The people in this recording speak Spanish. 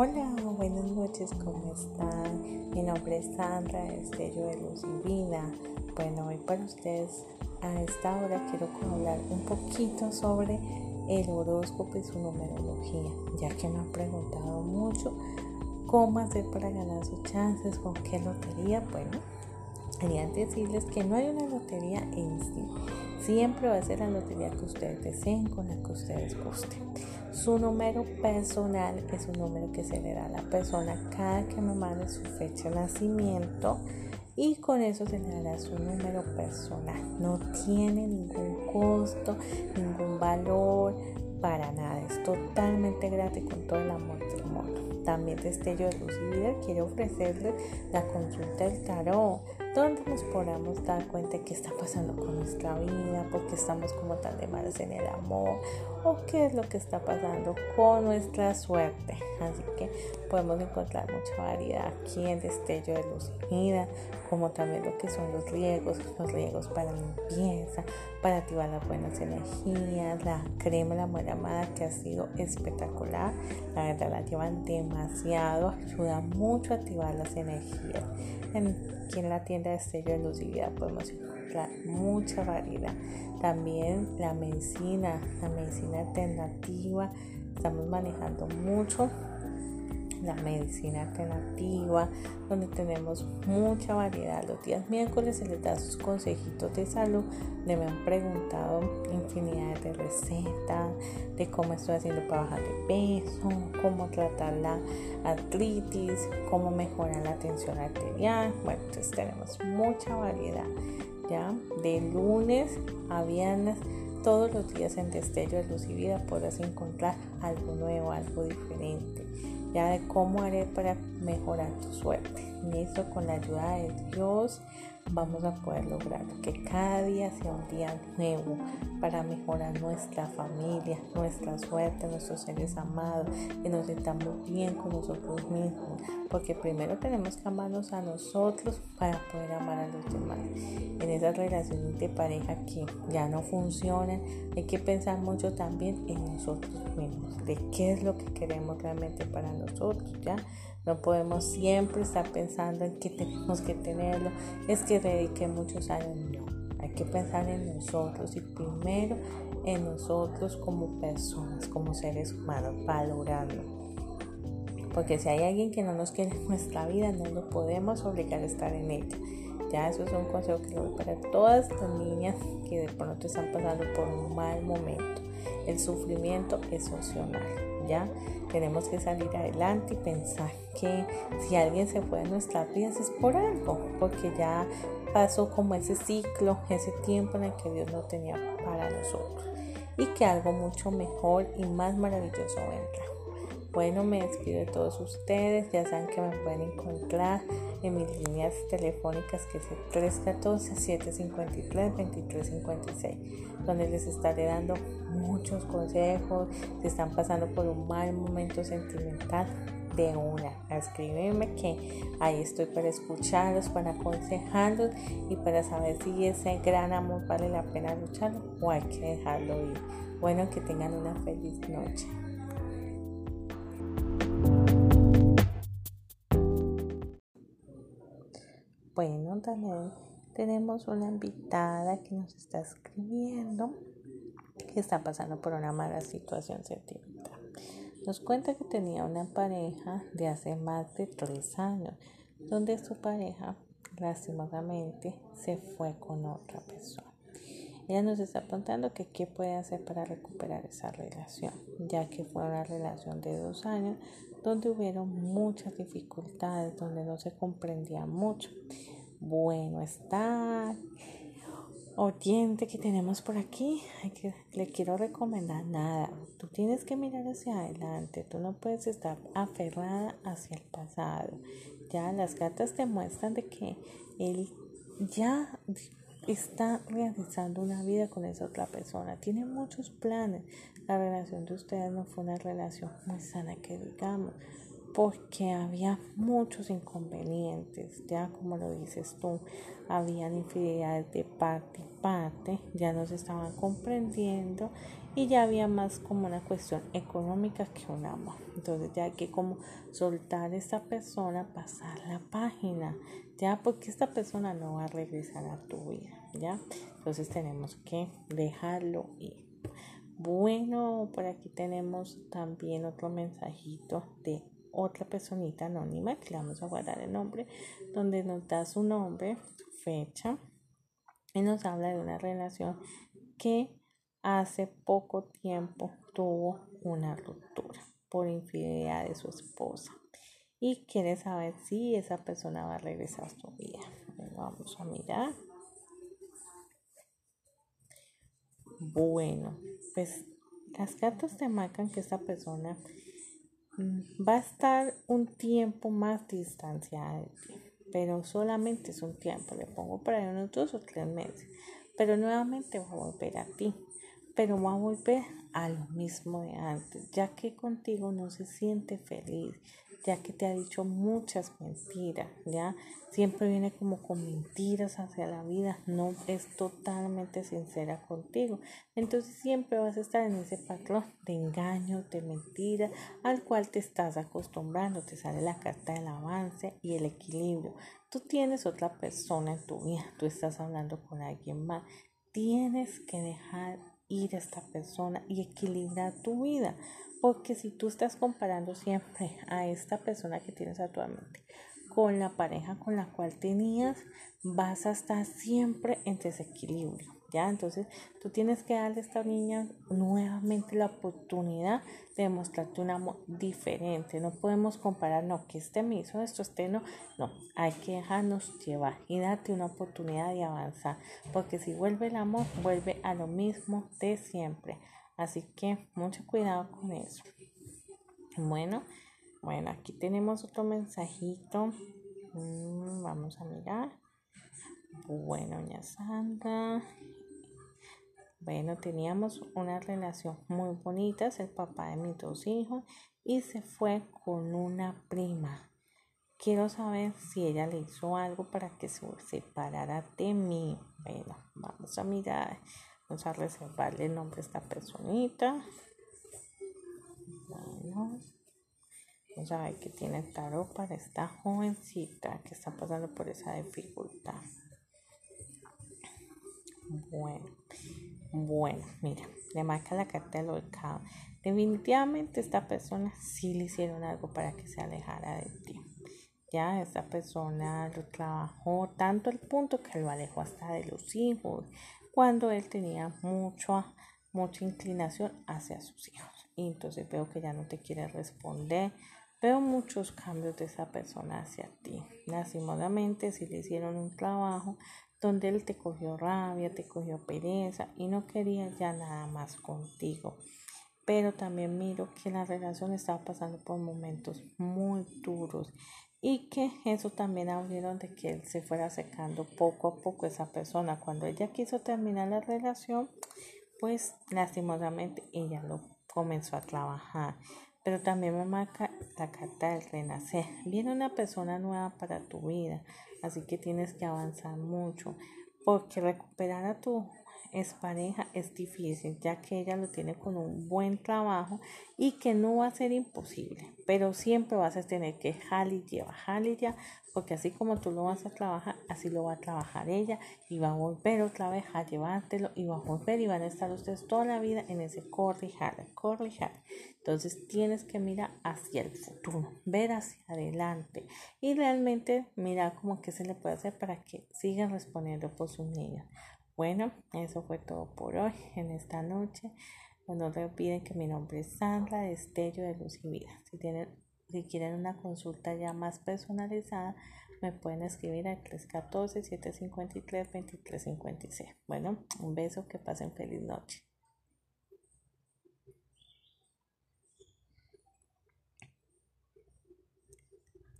Hola, buenas noches, ¿cómo están? Mi nombre es Sandra, Estello de Luz y Vida. Bueno, hoy para ustedes a esta hora quiero hablar un poquito sobre el horóscopo y su numerología, ya que me han preguntado mucho cómo hacer para ganar sus chances, con qué lotería. Bueno, quería decirles que no hay una lotería en sí. Siempre va a ser la lotería que ustedes deseen, con la que ustedes gusten. Su número personal es un número que se le da a la persona cada que me mande su fecha de nacimiento y con eso se le dará su número personal. No tiene ningún costo, ningún valor, para nada. Es totalmente gratis con todo el amor del mundo. También Destello de Luz Vida quiere ofrecerles la consulta del tarot donde nos podamos dar cuenta qué está pasando con nuestra vida, por qué estamos como tan de malas en el amor o qué es lo que está pasando con nuestra suerte. Así que podemos encontrar mucha variedad aquí en Destello de Luz y Vida, como también lo que son los riegos, los riegos para limpieza, para activar las buenas energías, la crema la muera amada que ha sido espectacular. La verdad la llevan demasiado, ayuda mucho a activar las energías. En, aquí la tienda de Estrella de Vida podemos encontrar mucha variedad. También la medicina, la medicina alternativa, estamos manejando mucho la medicina alternativa, donde tenemos mucha variedad. Los días miércoles se les da sus consejitos de salud, donde me han preguntado infinidad de recetas, de cómo estoy haciendo para bajar de peso, cómo tratar la artritis, cómo mejorar la tensión arterial. Bueno, entonces tenemos mucha variedad, ¿ya? De lunes a viernes todos los días en Destello de Luz y Vida podrás encontrar algo nuevo, algo diferente de cómo haré para mejorar tu suerte. Eso con la ayuda de Dios vamos a poder lograr que cada día sea un día nuevo para mejorar nuestra familia, nuestra suerte, nuestros seres amados, que nos sintamos bien con nosotros mismos, porque primero tenemos que amarnos a nosotros para poder amar a los demás. En esas relaciones de pareja que ya no funcionan, hay que pensar mucho también en nosotros mismos, de qué es lo que queremos realmente para nosotros, ¿ya? No podemos siempre estar pensando en que tenemos que tenerlo, es que dediqué muchos años, no. Hay que pensar en nosotros y primero en nosotros como personas, como seres humanos, valorando. Porque si hay alguien que no nos quiere en nuestra vida, no lo podemos obligar a estar en ella. Ya eso es un consejo que le doy para todas las niñas que de pronto están pasando por un mal momento. El sufrimiento es opcional, ¿ya? Tenemos que salir adelante y pensar que si alguien se fue de nuestras vidas es por algo, porque ya pasó como ese ciclo, ese tiempo en el que Dios no tenía para nosotros y que algo mucho mejor y más maravilloso vendrá. Bueno, me despido de todos ustedes. Ya saben que me pueden encontrar en mis líneas telefónicas que es el 314-753-2356, donde les estaré dando muchos consejos. Si están pasando por un mal momento sentimental, de una. Escríbeme que ahí estoy para escucharlos, para aconsejarlos y para saber si ese gran amor vale la pena lucharlo o hay que dejarlo ir. Bueno, que tengan una feliz noche. Bueno, también tenemos una invitada que nos está escribiendo que está pasando por una mala situación sentimental. Nos cuenta que tenía una pareja de hace más de tres años, donde su pareja lastimosamente se fue con otra persona. Ella nos está contando que qué puede hacer para recuperar esa relación, ya que fue una relación de dos años donde hubieron muchas dificultades, donde no se comprendía mucho. Bueno, está oyente que tenemos por aquí, que, le quiero recomendar nada. Tú tienes que mirar hacia adelante, tú no puedes estar aferrada hacia el pasado. Ya las cartas te muestran de que él ya está realizando una vida con esa otra persona, tiene muchos planes. La relación de ustedes no fue una relación muy sana que digamos, porque había muchos inconvenientes, ya como lo dices tú, habían infidelidades de parte parte, ya no se estaban comprendiendo y ya había más como una cuestión económica que un amor. Entonces ya hay que como soltar a esta persona, pasar la página, ya porque esta persona no va a regresar a tu vida, ya. Entonces tenemos que dejarlo ir. Bueno, por aquí tenemos también otro mensajito de otra personita anónima que le vamos a guardar el nombre, donde nos da su nombre, fecha y nos habla de una relación que hace poco tiempo tuvo una ruptura por infidelidad de su esposa y quiere saber si esa persona va a regresar a su vida. vamos a mirar. Bueno, pues las cartas te marcan que esta persona mm, va a estar un tiempo más distanciada de ti, pero solamente es un tiempo, le pongo para unos dos o tres meses, pero nuevamente va a volver a ti pero va a volver a lo mismo de antes, ya que contigo no se siente feliz, ya que te ha dicho muchas mentiras, ya siempre viene como con mentiras hacia la vida, no es totalmente sincera contigo. Entonces siempre vas a estar en ese patrón de engaño, de mentira, al cual te estás acostumbrando, te sale la carta del avance y el equilibrio. Tú tienes otra persona en tu vida, tú estás hablando con alguien más. Tienes que dejar ir a esta persona y equilibrar tu vida. Porque si tú estás comparando siempre a esta persona que tienes actualmente con la pareja con la cual tenías, vas a estar siempre en desequilibrio. ¿Ya? Entonces tú tienes que darle a esta niña nuevamente la oportunidad de demostrarte un amor diferente. No podemos comparar, no, que este me hizo esto, este no. No, hay que dejarnos llevar y darte una oportunidad de avanzar. Porque si vuelve el amor, vuelve a lo mismo de siempre. Así que mucho cuidado con eso. Bueno, bueno, aquí tenemos otro mensajito. Mm, vamos a mirar. Bueno, ya Sandra. Bueno, teníamos una relación muy bonita, es el papá de mis dos hijos y se fue con una prima. Quiero saber si ella le hizo algo para que se separara de mí. Bueno, vamos a mirar, vamos a reservarle el nombre a esta personita. Bueno, vamos a ver qué tiene tarot para esta jovencita que está pasando por esa dificultad. Bueno, bueno, mira, le marca la carta del volcán. Definitivamente esta persona sí le hicieron algo para que se alejara de ti. Ya esta persona lo trabajó tanto al punto que lo alejó hasta de los hijos, cuando él tenía mucho, mucha inclinación hacia sus hijos. Y entonces veo que ya no te quiere responder. Veo muchos cambios de esa persona hacia ti. Lastimosamente, si le hicieron un trabajo, donde él te cogió rabia, te cogió pereza y no quería ya nada más contigo. Pero también miro que la relación estaba pasando por momentos muy duros y que eso también abrieron de que él se fuera secando poco a poco esa persona. Cuando ella quiso terminar la relación, pues lastimosamente ella lo comenzó a trabajar. Pero también la carta del renacer. Viene una persona nueva para tu vida Así que tienes que avanzar mucho porque recuperar a tu pareja es difícil, ya que ella lo tiene con un buen trabajo y que no va a ser imposible, pero siempre vas a tener que jalar y ya, porque así como tú lo vas a trabajar, así lo va a trabajar ella y va a volver otra vez a llevártelo y va a volver y van a estar ustedes toda la vida en ese corre y Entonces tienes que mirar hacia el futuro, ver hacia adelante y realmente mirar cómo que se le puede hacer para que sigan respondiendo por sus niños. Bueno, eso fue todo por hoy, en esta noche. No te olviden que mi nombre es Sandra, Destello de Luz y Vida. Si, tienen, si quieren una consulta ya más personalizada, me pueden escribir al 314-753-2356. Bueno, un beso, que pasen feliz noche.